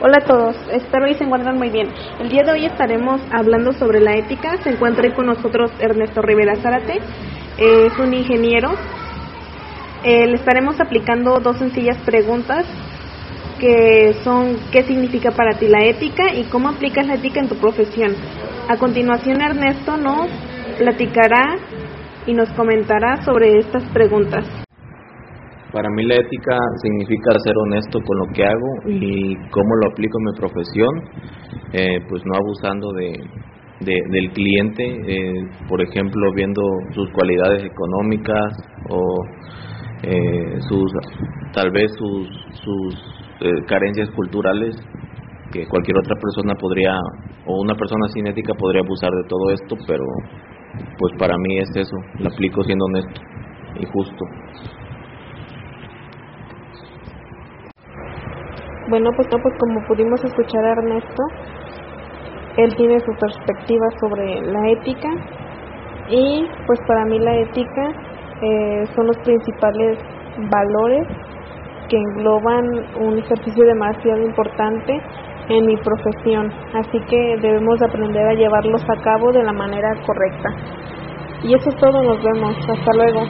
Hola a todos, espero y se encuentran muy bien. El día de hoy estaremos hablando sobre la ética. Se encuentra con nosotros Ernesto Rivera Zárate, es un ingeniero. Eh, le estaremos aplicando dos sencillas preguntas que son qué significa para ti la ética y cómo aplicas la ética en tu profesión. A continuación Ernesto nos platicará y nos comentará sobre estas preguntas. Para mí la ética significa ser honesto con lo que hago y cómo lo aplico en mi profesión, eh, pues no abusando de, del cliente, eh, por ejemplo, viendo sus cualidades económicas o eh, sus tal vez sus, sus carencias culturales que cualquier otra persona podría o una persona sin ética podría abusar de todo esto, pero pues para mí es eso, lo aplico siendo honesto y justo. Bueno, pues no, pues como pudimos escuchar a Ernesto, él tiene su perspectiva sobre la ética y pues para mí la ética eh, son los principales valores que engloban un ejercicio demasiado importante en mi profesión, así que debemos aprender a llevarlos a cabo de la manera correcta. Y eso es todo, nos vemos, hasta luego.